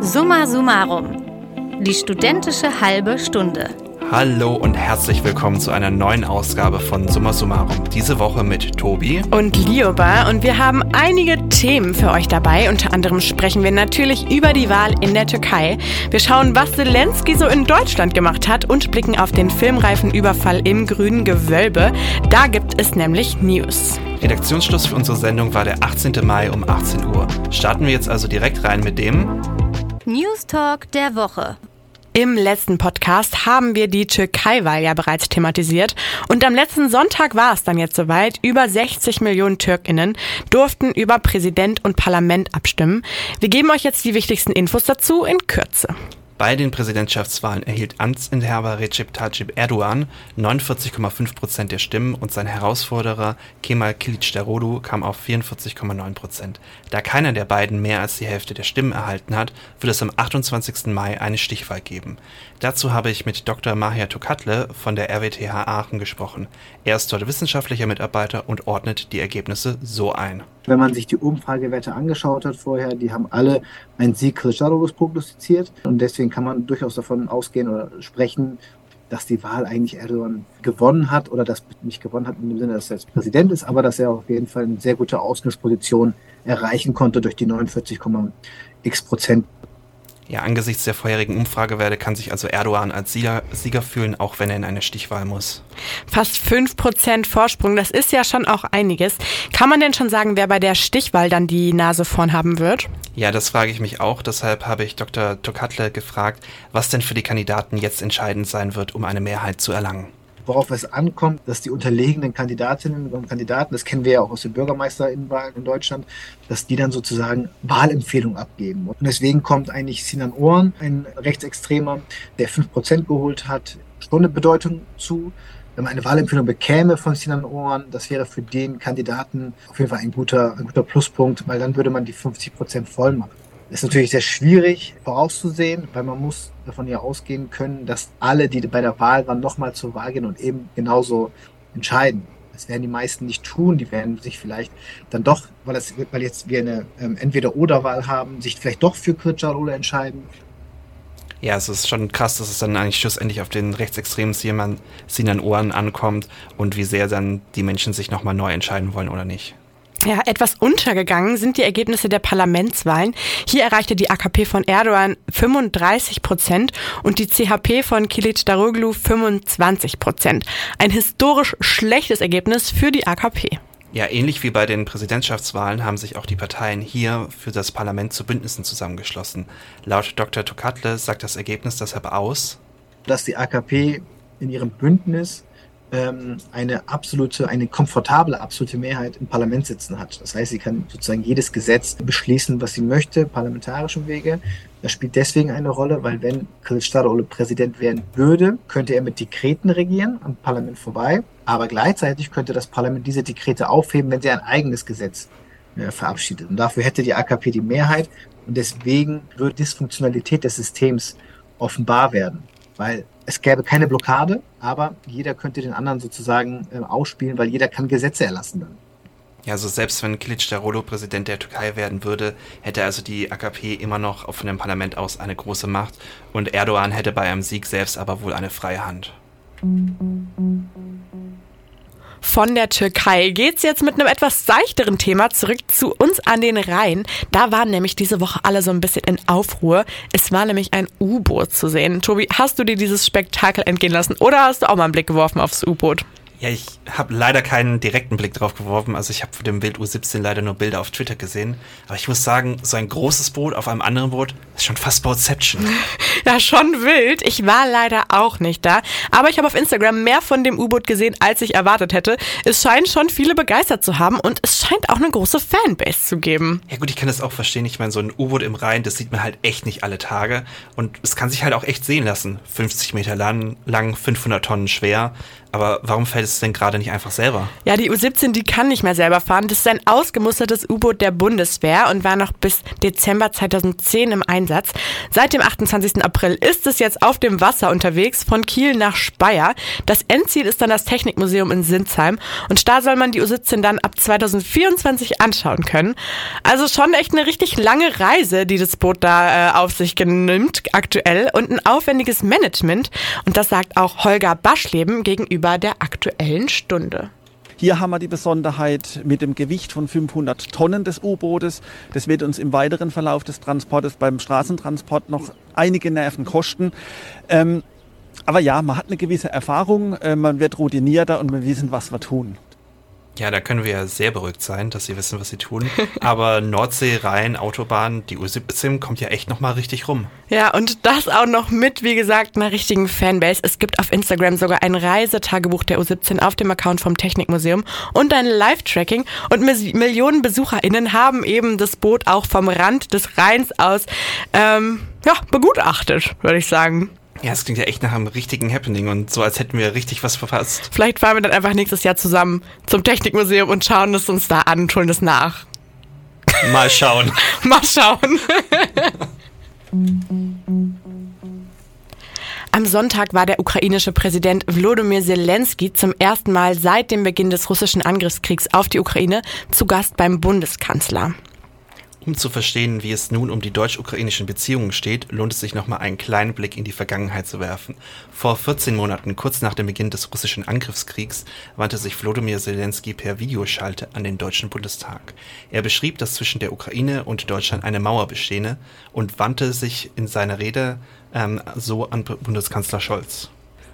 Summa summarum. Die studentische halbe Stunde. Hallo und herzlich willkommen zu einer neuen Ausgabe von Summa Summarum. Diese Woche mit Tobi und Lioba und wir haben einige Themen für euch dabei. Unter anderem sprechen wir natürlich über die Wahl in der Türkei. Wir schauen, was Zelensky so in Deutschland gemacht hat und blicken auf den filmreifen Überfall im grünen Gewölbe. Da gibt es nämlich News. Redaktionsschluss für unsere Sendung war der 18. Mai um 18 Uhr. Starten wir jetzt also direkt rein mit dem News Talk der Woche. Im letzten Podcast haben wir die Türkei-Wahl ja bereits thematisiert und am letzten Sonntag war es dann jetzt soweit. Über 60 Millionen Türkinnen durften über Präsident und Parlament abstimmen. Wir geben euch jetzt die wichtigsten Infos dazu in Kürze. Bei den Präsidentschaftswahlen erhielt Amtsinhaber Recep Tayyip Erdogan 49,5 Prozent der Stimmen und sein Herausforderer Kemal Kılıçdaroğlu kam auf 44,9 Prozent. Da keiner der beiden mehr als die Hälfte der Stimmen erhalten hat, wird es am 28. Mai eine Stichwahl geben. Dazu habe ich mit Dr. Mahir Tokatle von der RWTH Aachen gesprochen. Er ist dort wissenschaftlicher Mitarbeiter und ordnet die Ergebnisse so ein. Wenn man sich die Umfragewerte angeschaut hat vorher, die haben alle einen Sieg Kılıçdaroğlu's prognostiziert und deswegen kann man durchaus davon ausgehen oder sprechen, dass die Wahl eigentlich Erdogan gewonnen hat oder dass nicht gewonnen hat in dem Sinne, dass er jetzt Präsident ist, aber dass er auf jeden Fall eine sehr gute Ausgangsposition erreichen konnte durch die 49,x Prozent ja, angesichts der vorherigen Umfragewerte kann sich also Erdogan als Sieger, Sieger fühlen, auch wenn er in eine Stichwahl muss. Fast 5% Vorsprung, das ist ja schon auch einiges. Kann man denn schon sagen, wer bei der Stichwahl dann die Nase vorn haben wird? Ja, das frage ich mich auch. Deshalb habe ich Dr. Tokatle gefragt, was denn für die Kandidaten jetzt entscheidend sein wird, um eine Mehrheit zu erlangen worauf es ankommt, dass die unterlegenen Kandidatinnen und Kandidaten, das kennen wir ja auch aus den Bürgermeisterinnenwahlen in Deutschland, dass die dann sozusagen Wahlempfehlungen abgeben. Und deswegen kommt eigentlich Sinan Ohren, ein Rechtsextremer, der 5% geholt hat, schon eine Bedeutung zu. Wenn man eine Wahlempfehlung bekäme von Sinan Ohren, das wäre für den Kandidaten auf jeden Fall ein guter, ein guter Pluspunkt, weil dann würde man die 50% voll machen. Ist natürlich sehr schwierig vorauszusehen, weil man muss davon ja ausgehen können, dass alle, die bei der Wahl waren, nochmal zur Wahl gehen und eben genauso entscheiden. Das werden die meisten nicht tun. Die werden sich vielleicht dann doch, weil, das, weil jetzt wir eine ähm, Entweder-Oder-Wahl haben, sich vielleicht doch für Kılıçdaroğlu entscheiden. Ja, es ist schon krass, dass es dann eigentlich schlussendlich auf den rechtsextremen Sinan Ohren ankommt und wie sehr dann die Menschen sich nochmal neu entscheiden wollen oder nicht. Ja, etwas untergegangen sind die Ergebnisse der Parlamentswahlen. Hier erreichte die AKP von Erdogan 35 Prozent und die CHP von Kilit Daroglu 25 Prozent. Ein historisch schlechtes Ergebnis für die AKP. Ja, ähnlich wie bei den Präsidentschaftswahlen haben sich auch die Parteien hier für das Parlament zu Bündnissen zusammengeschlossen. Laut Dr. Tokatle sagt das Ergebnis deshalb aus, dass die AKP in ihrem Bündnis ähm, eine absolute, eine komfortable absolute Mehrheit im Parlament sitzen hat. Das heißt, sie kann sozusagen jedes Gesetz beschließen, was sie möchte, parlamentarischem Wege. Das spielt deswegen eine Rolle, weil wenn Kılıçdaroğlu Präsident werden würde, könnte er mit Dekreten regieren, am Parlament vorbei. Aber gleichzeitig könnte das Parlament diese Dekrete aufheben, wenn sie ein eigenes Gesetz äh, verabschiedet. Und dafür hätte die AKP die Mehrheit. Und deswegen wird Dysfunktionalität des Systems offenbar werden. Weil es gäbe keine Blockade, aber jeder könnte den anderen sozusagen äh, ausspielen, weil jeder kann Gesetze erlassen dann. Ja, also selbst wenn Kilic der Rolo Präsident der Türkei werden würde, hätte also die AKP immer noch von dem Parlament aus eine große Macht und Erdogan hätte bei einem Sieg selbst aber wohl eine freie Hand von der Türkei geht's jetzt mit einem etwas seichteren Thema zurück zu uns an den Rhein. Da waren nämlich diese Woche alle so ein bisschen in Aufruhr. Es war nämlich ein U-Boot zu sehen. Tobi, hast du dir dieses Spektakel entgehen lassen oder hast du auch mal einen Blick geworfen aufs U-Boot? Ja, ich habe leider keinen direkten Blick drauf geworfen. Also ich habe von dem Bild U17 leider nur Bilder auf Twitter gesehen. Aber ich muss sagen, so ein großes Boot auf einem anderen Boot ist schon fast Boatception. Ja, schon wild. Ich war leider auch nicht da. Aber ich habe auf Instagram mehr von dem U-Boot gesehen, als ich erwartet hätte. Es scheint schon viele begeistert zu haben und es scheint auch eine große Fanbase zu geben. Ja gut, ich kann das auch verstehen. Ich meine, so ein U-Boot im Rhein, das sieht man halt echt nicht alle Tage. Und es kann sich halt auch echt sehen lassen. 50 Meter lang, lang 500 Tonnen schwer. Aber warum fällt es denn gerade nicht einfach selber? Ja, die U-17, die kann nicht mehr selber fahren. Das ist ein ausgemustertes U-Boot der Bundeswehr und war noch bis Dezember 2010 im Einsatz. Seit dem 28. April ist es jetzt auf dem Wasser unterwegs von Kiel nach Speyer. Das Endziel ist dann das Technikmuseum in Sinsheim und da soll man die U-17 dann ab 2024 anschauen können. Also schon echt eine richtig lange Reise, die das Boot da äh, auf sich nimmt aktuell und ein aufwendiges Management. Und das sagt auch Holger Baschleben gegenüber der aktuellen Stunde. Hier haben wir die Besonderheit mit dem Gewicht von 500 Tonnen des U-Bootes. Das wird uns im weiteren Verlauf des Transportes beim Straßentransport noch einige Nerven kosten. Ähm, aber ja, man hat eine gewisse Erfahrung, äh, man wird routinierter und wir wissen, was wir tun. Ja, da können wir ja sehr beruhigt sein, dass sie wissen, was sie tun. Aber Nordsee, Rhein, Autobahn, die U17 kommt ja echt nochmal richtig rum. Ja, und das auch noch mit, wie gesagt, einer richtigen Fanbase. Es gibt auf Instagram sogar ein Reisetagebuch der U17 auf dem Account vom Technikmuseum und ein Live-Tracking. Und Millionen BesucherInnen haben eben das Boot auch vom Rand des Rheins aus ähm, ja, begutachtet, würde ich sagen. Ja, es klingt ja echt nach einem richtigen Happening und so, als hätten wir richtig was verpasst. Vielleicht fahren wir dann einfach nächstes Jahr zusammen zum Technikmuseum und schauen es uns da an und holen es nach. Mal schauen. Mal schauen. Am Sonntag war der ukrainische Präsident Wlodomir Zelensky zum ersten Mal seit dem Beginn des russischen Angriffskriegs auf die Ukraine zu Gast beim Bundeskanzler. Um zu verstehen, wie es nun um die deutsch-ukrainischen Beziehungen steht, lohnt es sich nochmal einen kleinen Blick in die Vergangenheit zu werfen. Vor 14 Monaten, kurz nach dem Beginn des russischen Angriffskriegs, wandte sich Wlodomir Zelensky per Videoschalte an den Deutschen Bundestag. Er beschrieb, dass zwischen der Ukraine und Deutschland eine Mauer bestehe und wandte sich in seiner Rede ähm, so an Bundeskanzler Scholz.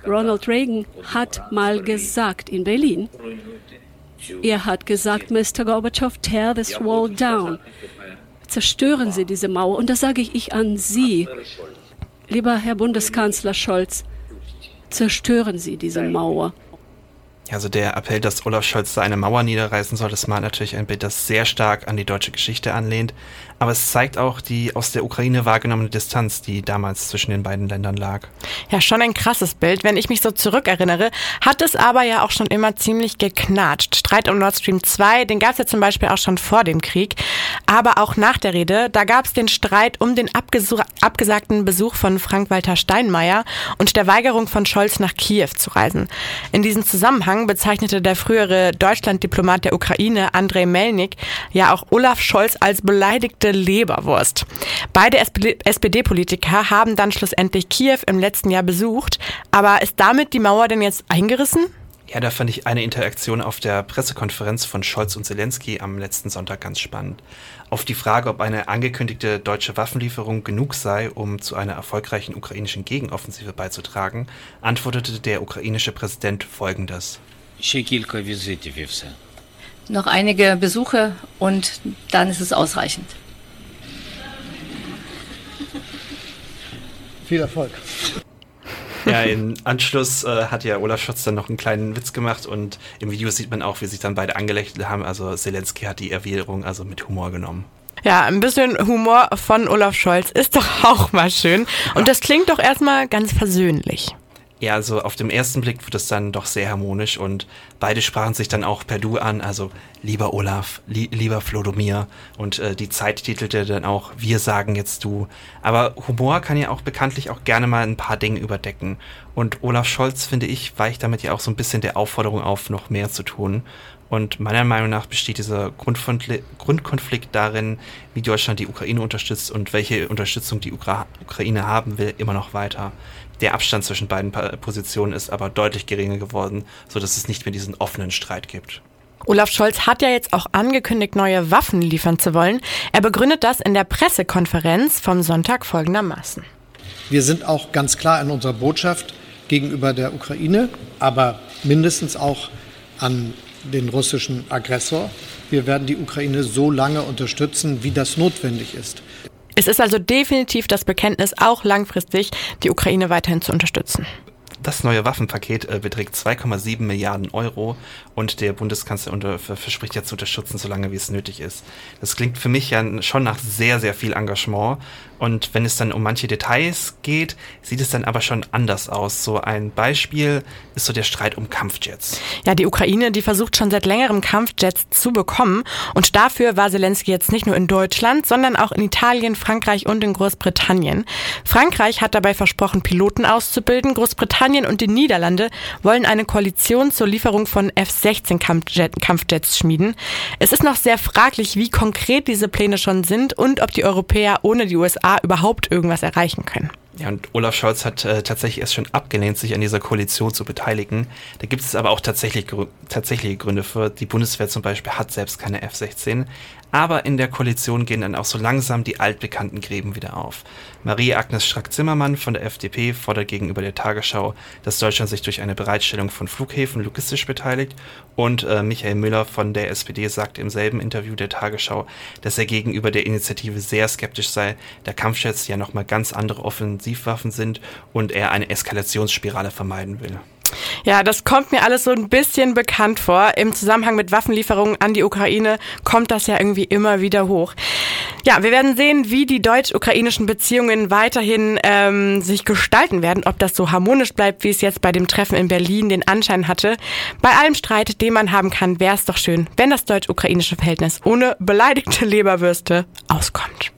Ronald Reagan hat mal gesagt in Berlin, er hat gesagt, Mr. Gorbachev, tear this wall down zerstören Sie diese Mauer. Und das sage ich an Sie, lieber Herr Bundeskanzler Scholz, zerstören Sie diese Mauer. Also der Appell, dass Olaf Scholz da eine Mauer niederreißen soll, das malt natürlich ein Bild, das sehr stark an die deutsche Geschichte anlehnt. Aber es zeigt auch die aus der Ukraine wahrgenommene Distanz, die damals zwischen den beiden Ländern lag. Ja, schon ein krasses Bild. Wenn ich mich so zurückerinnere, hat es aber ja auch schon immer ziemlich geknatscht. Streit um Nord Stream 2, den gab es ja zum Beispiel auch schon vor dem Krieg. Aber auch nach der Rede, da gab es den Streit um den abgesagten Besuch von Frank-Walter Steinmeier und der Weigerung von Scholz nach Kiew zu reisen. In diesem Zusammenhang bezeichnete der frühere Deutschlanddiplomat der Ukraine, Andrei Melnik, ja auch Olaf Scholz als beleidigte Leberwurst. Beide SPD-Politiker haben dann schlussendlich Kiew im letzten Jahr besucht. Aber ist damit die Mauer denn jetzt eingerissen? Ja, da fand ich eine Interaktion auf der Pressekonferenz von Scholz und Zelensky am letzten Sonntag ganz spannend. Auf die Frage, ob eine angekündigte deutsche Waffenlieferung genug sei, um zu einer erfolgreichen ukrainischen Gegenoffensive beizutragen, antwortete der ukrainische Präsident folgendes. Noch einige Besuche und dann ist es ausreichend. Viel Erfolg. Ja, im Anschluss äh, hat ja Olaf Scholz dann noch einen kleinen Witz gemacht und im Video sieht man auch, wie sich dann beide angelächelt haben. Also Zelensky hat die Erwiderung also mit Humor genommen. Ja, ein bisschen Humor von Olaf Scholz ist doch auch mal schön. Und das klingt doch erstmal ganz versöhnlich. Ja, also auf dem ersten Blick wird es dann doch sehr harmonisch und beide sprachen sich dann auch per Du an, also lieber Olaf, li lieber Flodomir und äh, die Zeit titelte dann auch Wir sagen jetzt du. Aber Humor kann ja auch bekanntlich auch gerne mal ein paar Dinge überdecken und Olaf Scholz, finde ich, weicht damit ja auch so ein bisschen der Aufforderung auf, noch mehr zu tun. Und meiner Meinung nach besteht dieser Grundkonflikt darin, wie Deutschland die Ukraine unterstützt und welche Unterstützung die Ukra Ukraine haben will, immer noch weiter. Der Abstand zwischen beiden Positionen ist aber deutlich geringer geworden, sodass es nicht mehr diesen offenen Streit gibt. Olaf Scholz hat ja jetzt auch angekündigt, neue Waffen liefern zu wollen. Er begründet das in der Pressekonferenz vom Sonntag folgendermaßen. Wir sind auch ganz klar in unserer Botschaft gegenüber der Ukraine, aber mindestens auch an den russischen Aggressor. Wir werden die Ukraine so lange unterstützen, wie das notwendig ist. Es ist also definitiv das Bekenntnis, auch langfristig die Ukraine weiterhin zu unterstützen. das neue Waffenpaket äh, beträgt 2,7 Milliarden Euro und der Bundeskanzler unter, verspricht ja zu unterstützen, solange wie es nötig ist. Das klingt für mich ja schon nach sehr, sehr viel Engagement. Und wenn es dann um manche Details geht, sieht es dann aber schon anders aus. So ein Beispiel ist so der Streit um Kampfjets. Ja, die Ukraine, die versucht schon seit längerem Kampfjets zu bekommen. Und dafür war Zelensky jetzt nicht nur in Deutschland, sondern auch in Italien, Frankreich und in Großbritannien. Frankreich hat dabei versprochen, Piloten auszubilden. Großbritannien und die Niederlande wollen eine Koalition zur Lieferung von F-16 Kampfjets schmieden. Es ist noch sehr fraglich, wie konkret diese Pläne schon sind und ob die Europäer ohne die USA überhaupt irgendwas erreichen können. Ja, und Olaf Scholz hat äh, tatsächlich erst schon abgelehnt, sich an dieser Koalition zu beteiligen. Da gibt es aber auch tatsächlich tatsächliche Gründe für. Die Bundeswehr zum Beispiel hat selbst keine F-16. Aber in der Koalition gehen dann auch so langsam die altbekannten Gräben wieder auf. Marie-Agnes Strack-Zimmermann von der FDP fordert gegenüber der Tagesschau, dass Deutschland sich durch eine Bereitstellung von Flughäfen logistisch beteiligt. Und äh, Michael Müller von der SPD sagte im selben Interview der Tagesschau, dass er gegenüber der Initiative sehr skeptisch sei, da Kampfjets ja nochmal ganz andere Offensivwaffen sind und er eine Eskalationsspirale vermeiden will. Ja, das kommt mir alles so ein bisschen bekannt vor. Im Zusammenhang mit Waffenlieferungen an die Ukraine kommt das ja irgendwie immer wieder hoch. Ja, wir werden sehen, wie die deutsch-ukrainischen Beziehungen weiterhin ähm, sich gestalten werden, ob das so harmonisch bleibt, wie es jetzt bei dem Treffen in Berlin den Anschein hatte. Bei allem Streit, den man haben kann, wäre es doch schön, wenn das deutsch-ukrainische Verhältnis ohne beleidigte Leberwürste auskommt.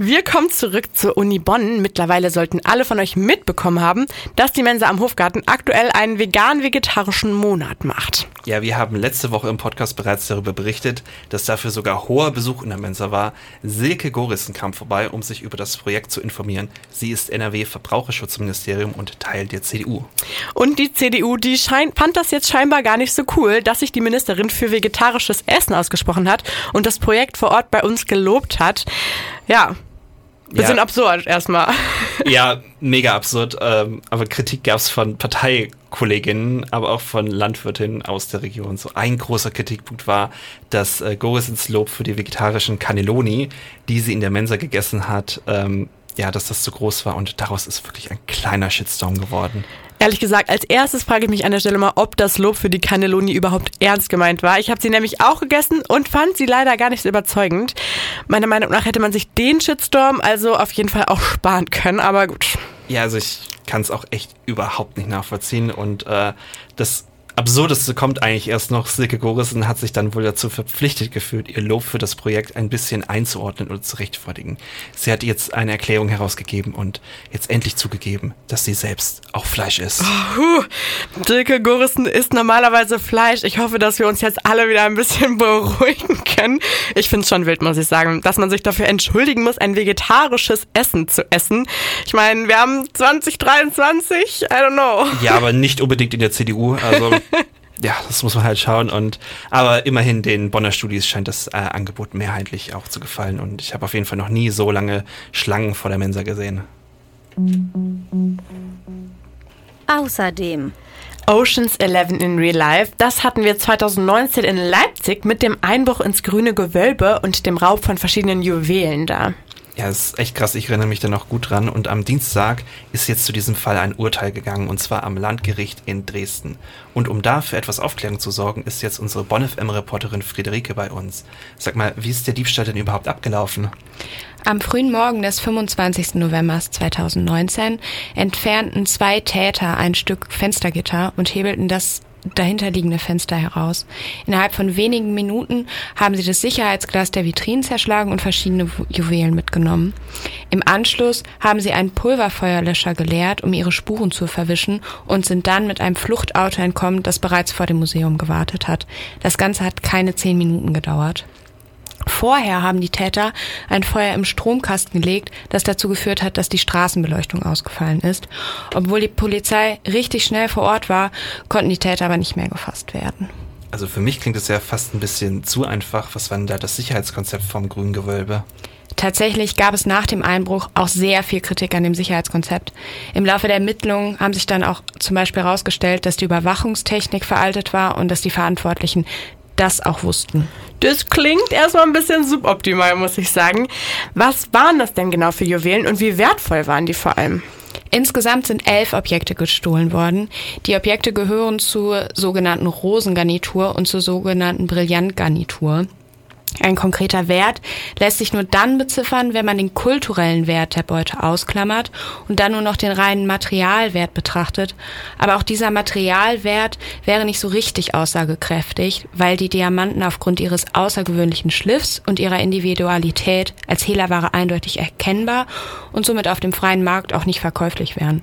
Wir kommen zurück zur Uni Bonn. Mittlerweile sollten alle von euch mitbekommen haben, dass die Mensa am Hofgarten aktuell einen vegan-vegetarischen Monat macht. Ja, wir haben letzte Woche im Podcast bereits darüber berichtet, dass dafür sogar hoher Besuch in der Mensa war. Silke Gorissen kam vorbei, um sich über das Projekt zu informieren. Sie ist NRW-Verbraucherschutzministerium und Teil der CDU. Und die CDU, die schein, fand das jetzt scheinbar gar nicht so cool, dass sich die Ministerin für vegetarisches Essen ausgesprochen hat und das Projekt vor Ort bei uns gelobt hat. Ja, Bisschen ja. absurd erstmal. Ja, mega absurd. Ähm, aber Kritik gab es von Parteikolleginnen, aber auch von Landwirtinnen aus der Region. So ein großer Kritikpunkt war, dass äh, Gorisens Lob für die vegetarischen Cannelloni, die sie in der Mensa gegessen hat, ähm, ja, dass das zu groß war und daraus ist wirklich ein kleiner Shitstorm geworden. Ehrlich gesagt, als erstes frage ich mich an der Stelle mal, ob das Lob für die Cannelloni überhaupt ernst gemeint war. Ich habe sie nämlich auch gegessen und fand sie leider gar nicht so überzeugend. Meiner Meinung nach hätte man sich den Shitstorm also auf jeden Fall auch sparen können, aber gut. Ja, also ich kann es auch echt überhaupt nicht nachvollziehen und äh, das Absurdeste kommt eigentlich erst noch. Silke Gorissen hat sich dann wohl dazu verpflichtet gefühlt, ihr Lob für das Projekt ein bisschen einzuordnen oder zu rechtfertigen. Sie hat jetzt eine Erklärung herausgegeben und jetzt endlich zugegeben, dass sie selbst auch Fleisch isst. Oh, Silke Gorissen isst normalerweise Fleisch. Ich hoffe, dass wir uns jetzt alle wieder ein bisschen beruhigen können. Ich finde es schon wild, muss ich sagen, dass man sich dafür entschuldigen muss, ein vegetarisches Essen zu essen. Ich meine, wir haben 2023, I don't know. Ja, aber nicht unbedingt in der CDU. Also ja, das muss man halt schauen. Und aber immerhin den Bonner Studis scheint das äh, Angebot mehrheitlich auch zu gefallen. Und ich habe auf jeden Fall noch nie so lange Schlangen vor der Mensa gesehen. Außerdem Oceans 11 in Real Life. Das hatten wir 2019 in Leipzig mit dem Einbruch ins grüne Gewölbe und dem Raub von verschiedenen Juwelen da. Ja, ist echt krass. Ich erinnere mich da noch gut dran. Und am Dienstag ist jetzt zu diesem Fall ein Urteil gegangen, und zwar am Landgericht in Dresden. Und um da für etwas Aufklärung zu sorgen, ist jetzt unsere Bonn FM-Reporterin Friederike bei uns. Sag mal, wie ist der Diebstahl denn überhaupt abgelaufen? Am frühen Morgen des 25. November 2019 entfernten zwei Täter ein Stück Fenstergitter und hebelten das dahinterliegende Fenster heraus. Innerhalb von wenigen Minuten haben sie das Sicherheitsglas der Vitrinen zerschlagen und verschiedene Juwelen mitgenommen. Im Anschluss haben sie einen Pulverfeuerlöscher geleert, um ihre Spuren zu verwischen und sind dann mit einem Fluchtauto entkommen, das bereits vor dem Museum gewartet hat. Das Ganze hat keine zehn Minuten gedauert. Vorher haben die Täter ein Feuer im Stromkasten gelegt, das dazu geführt hat, dass die Straßenbeleuchtung ausgefallen ist. Obwohl die Polizei richtig schnell vor Ort war, konnten die Täter aber nicht mehr gefasst werden. Also für mich klingt es ja fast ein bisschen zu einfach. Was war denn da das Sicherheitskonzept vom grünen Gewölbe? Tatsächlich gab es nach dem Einbruch auch sehr viel Kritik an dem Sicherheitskonzept. Im Laufe der Ermittlungen haben sich dann auch zum Beispiel herausgestellt, dass die Überwachungstechnik veraltet war und dass die Verantwortlichen das auch wussten. Das klingt erstmal ein bisschen suboptimal, muss ich sagen. Was waren das denn genau für Juwelen und wie wertvoll waren die vor allem? Insgesamt sind elf Objekte gestohlen worden. Die Objekte gehören zur sogenannten Rosengarnitur und zur sogenannten Brillantgarnitur. Ein konkreter Wert lässt sich nur dann beziffern, wenn man den kulturellen Wert der Beute ausklammert und dann nur noch den reinen Materialwert betrachtet. Aber auch dieser Materialwert wäre nicht so richtig aussagekräftig, weil die Diamanten aufgrund ihres außergewöhnlichen Schliffs und ihrer Individualität als Hehlerware eindeutig erkennbar und somit auf dem freien Markt auch nicht verkäuflich wären.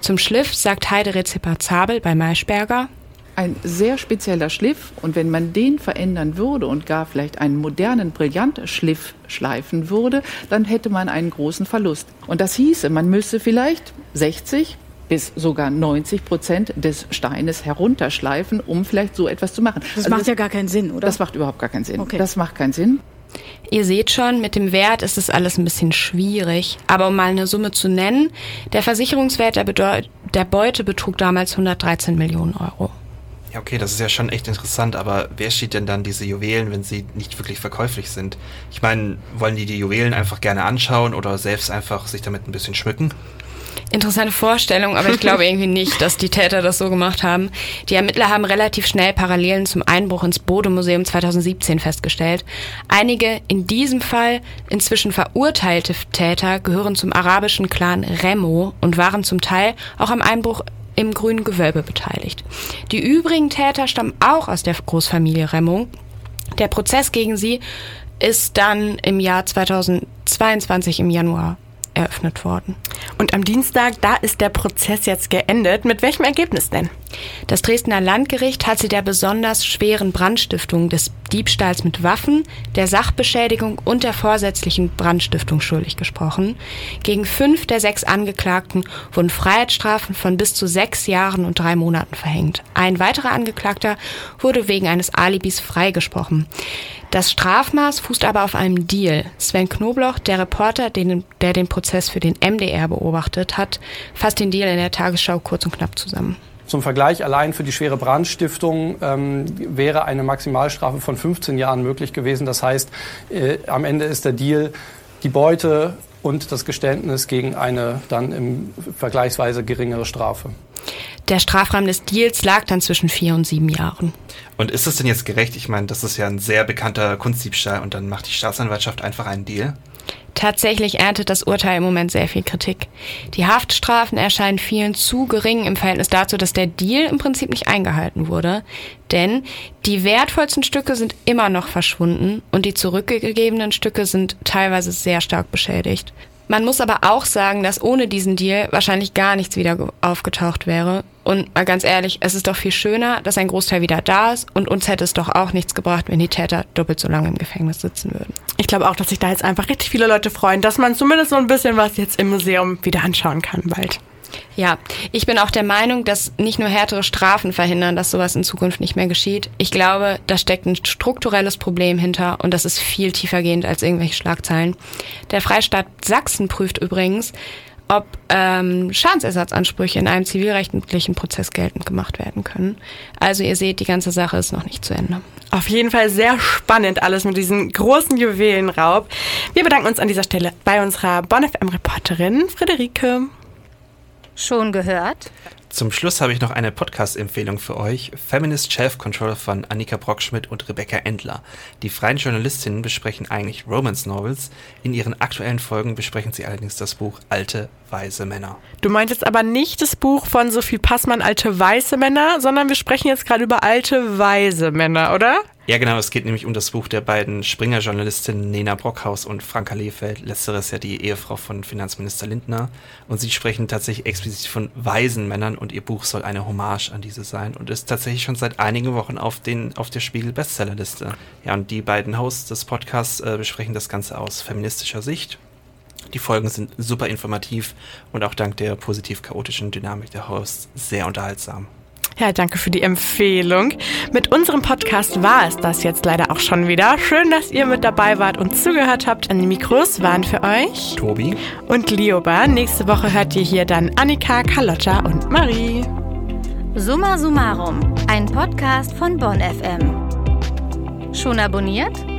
Zum Schliff sagt Heide Zabel bei Maischberger, ein sehr spezieller Schliff und wenn man den verändern würde und gar vielleicht einen modernen Brillantschliff schleifen würde, dann hätte man einen großen Verlust. Und das hieße, man müsste vielleicht 60 bis sogar 90 Prozent des Steines herunterschleifen, um vielleicht so etwas zu machen. Das also macht das, ja gar keinen Sinn, oder? Das macht überhaupt gar keinen Sinn. Okay. Das macht keinen Sinn. Ihr seht schon, mit dem Wert ist es alles ein bisschen schwierig. Aber um mal eine Summe zu nennen, der Versicherungswert der, Bedeu der Beute betrug damals 113 Millionen Euro. Ja, okay, das ist ja schon echt interessant, aber wer steht denn dann diese Juwelen, wenn sie nicht wirklich verkäuflich sind? Ich meine, wollen die die Juwelen einfach gerne anschauen oder selbst einfach sich damit ein bisschen schmücken? Interessante Vorstellung, aber ich glaube irgendwie nicht, dass die Täter das so gemacht haben. Die Ermittler haben relativ schnell Parallelen zum Einbruch ins Bode-Museum 2017 festgestellt. Einige in diesem Fall inzwischen verurteilte Täter gehören zum arabischen Clan Remo und waren zum Teil auch am Einbruch im grünen Gewölbe beteiligt. Die übrigen Täter stammen auch aus der Großfamilie Remmung. Der Prozess gegen sie ist dann im Jahr 2022 im Januar eröffnet worden. Und am Dienstag, da ist der Prozess jetzt geendet. Mit welchem Ergebnis denn? Das Dresdner Landgericht hat sie der besonders schweren Brandstiftung des Diebstahls mit Waffen, der Sachbeschädigung und der vorsätzlichen Brandstiftung schuldig gesprochen. Gegen fünf der sechs Angeklagten wurden Freiheitsstrafen von bis zu sechs Jahren und drei Monaten verhängt. Ein weiterer Angeklagter wurde wegen eines Alibis freigesprochen. Das Strafmaß fußt aber auf einem Deal. Sven Knobloch, der Reporter, den, der den Prozess für den MDR beobachtet hat, fasst den Deal in der Tagesschau kurz und knapp zusammen. Zum Vergleich, allein für die schwere Brandstiftung ähm, wäre eine Maximalstrafe von 15 Jahren möglich gewesen. Das heißt, äh, am Ende ist der Deal die Beute und das Geständnis gegen eine dann im vergleichsweise geringere Strafe. Der Strafrahmen des Deals lag dann zwischen vier und sieben Jahren. Und ist das denn jetzt gerecht? Ich meine, das ist ja ein sehr bekannter Kunstdiebstahl und dann macht die Staatsanwaltschaft einfach einen Deal? Tatsächlich erntet das Urteil im Moment sehr viel Kritik. Die Haftstrafen erscheinen vielen zu gering im Verhältnis dazu, dass der Deal im Prinzip nicht eingehalten wurde. Denn die wertvollsten Stücke sind immer noch verschwunden und die zurückgegebenen Stücke sind teilweise sehr stark beschädigt. Man muss aber auch sagen, dass ohne diesen Deal wahrscheinlich gar nichts wieder aufgetaucht wäre. Und mal ganz ehrlich, es ist doch viel schöner, dass ein Großteil wieder da ist und uns hätte es doch auch nichts gebracht, wenn die Täter doppelt so lange im Gefängnis sitzen würden. Ich glaube auch, dass sich da jetzt einfach richtig viele Leute freuen, dass man zumindest so ein bisschen was jetzt im Museum wieder anschauen kann bald. Ja, ich bin auch der Meinung, dass nicht nur härtere Strafen verhindern, dass sowas in Zukunft nicht mehr geschieht. Ich glaube, da steckt ein strukturelles Problem hinter und das ist viel tiefergehend als irgendwelche Schlagzeilen. Der Freistaat Sachsen prüft übrigens, ob ähm, Schadensersatzansprüche in einem zivilrechtlichen Prozess geltend gemacht werden können. Also ihr seht, die ganze Sache ist noch nicht zu Ende. Auf jeden Fall sehr spannend alles mit diesem großen Juwelenraub. Wir bedanken uns an dieser Stelle bei unserer Bonn FM Reporterin Friederike. Schon gehört? Zum Schluss habe ich noch eine Podcast-Empfehlung für euch. Feminist Shelf Control von Annika Brockschmidt und Rebecca Endler. Die freien Journalistinnen besprechen eigentlich Romance Novels. In ihren aktuellen Folgen besprechen sie allerdings das Buch Alte, weise Männer. Du meintest aber nicht das Buch von Sophie Passmann, Alte, weiße Männer, sondern wir sprechen jetzt gerade über alte, weise Männer, oder? Ja, genau. Es geht nämlich um das Buch der beiden Springer-Journalistinnen Nena Brockhaus und Franka Lehfeld. Letzteres ja die Ehefrau von Finanzminister Lindner. Und sie sprechen tatsächlich explizit von weisen Männern und ihr Buch soll eine Hommage an diese sein und ist tatsächlich schon seit einigen Wochen auf, den, auf der Spiegel-Bestsellerliste. Ja, und die beiden Hosts des Podcasts äh, besprechen das Ganze aus feministischer Sicht. Die Folgen sind super informativ und auch dank der positiv-chaotischen Dynamik der Hosts sehr unterhaltsam. Ja, danke für die Empfehlung. Mit unserem Podcast war es das jetzt leider auch schon wieder. Schön, dass ihr mit dabei wart und zugehört habt. An den Mikros waren für euch Tobi und Lioba. Nächste Woche hört ihr hier dann Annika, Carlotta und Marie. Summa Summarum, ein Podcast von Bonn FM. Schon abonniert?